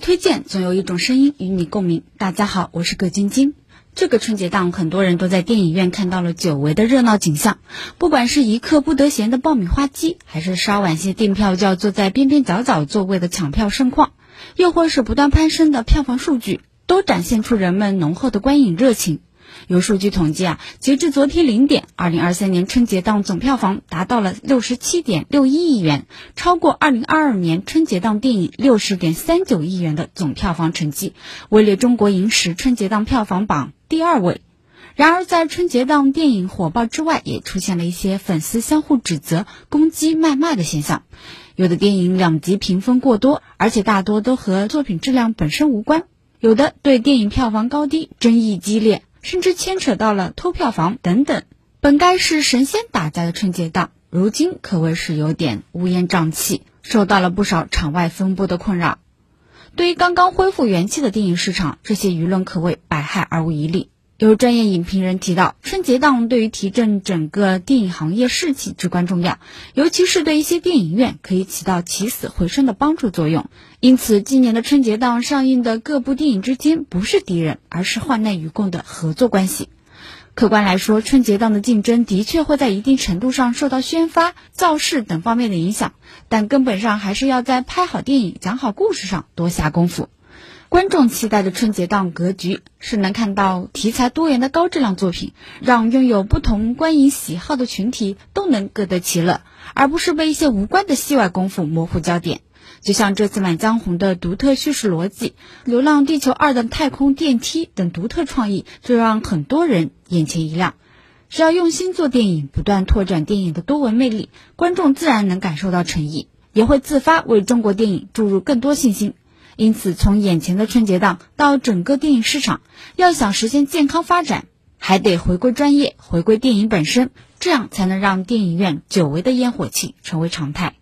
推荐总有一种声音与你共鸣。大家好，我是葛晶晶。这个春节档，很多人都在电影院看到了久违的热闹景象。不管是一刻不得闲的爆米花机，还是稍晚些订票就要坐在边边角角座位的抢票盛况，又或是不断攀升的票房数据，都展现出人们浓厚的观影热情。有数据统计啊，截至昨天零点，二零二三年春节档总票房达到了六十七点六一亿元，超过二零二二年春节档电影六十点三九亿元的总票房成绩，位列中国影史春节档票房榜第二位。然而，在春节档电影火爆之外，也出现了一些粉丝相互指责、攻击、谩骂的现象。有的电影两极评分过多，而且大多都和作品质量本身无关；有的对电影票房高低争议激烈。甚至牵扯到了偷票房等等。本该是神仙打架的春节档，如今可谓是有点乌烟瘴气，受到了不少场外风波的困扰。对于刚刚恢复元气的电影市场，这些舆论可谓百害而无一利。有专业影评人提到，春节档对于提振整个电影行业士气至关重要，尤其是对一些电影院可以起到起死回生的帮助作用。因此，今年的春节档上映的各部电影之间不是敌人，而是患难与共的合作关系。客观来说，春节档的竞争的确会在一定程度上受到宣发、造势等方面的影响，但根本上还是要在拍好电影、讲好故事上多下功夫。观众期待的春节档格局是能看到题材多元的高质量作品，让拥有不同观影喜好的群体都能各得其乐，而不是被一些无关的戏外功夫模糊焦点。就像这次《满江红》的独特叙事逻辑，《流浪地球二》的太空电梯等独特创意，就让很多人眼前一亮。只要用心做电影，不断拓展电影的多维魅力，观众自然能感受到诚意，也会自发为中国电影注入更多信心。因此，从眼前的春节档到整个电影市场，要想实现健康发展，还得回归专业，回归电影本身，这样才能让电影院久违的烟火气成为常态。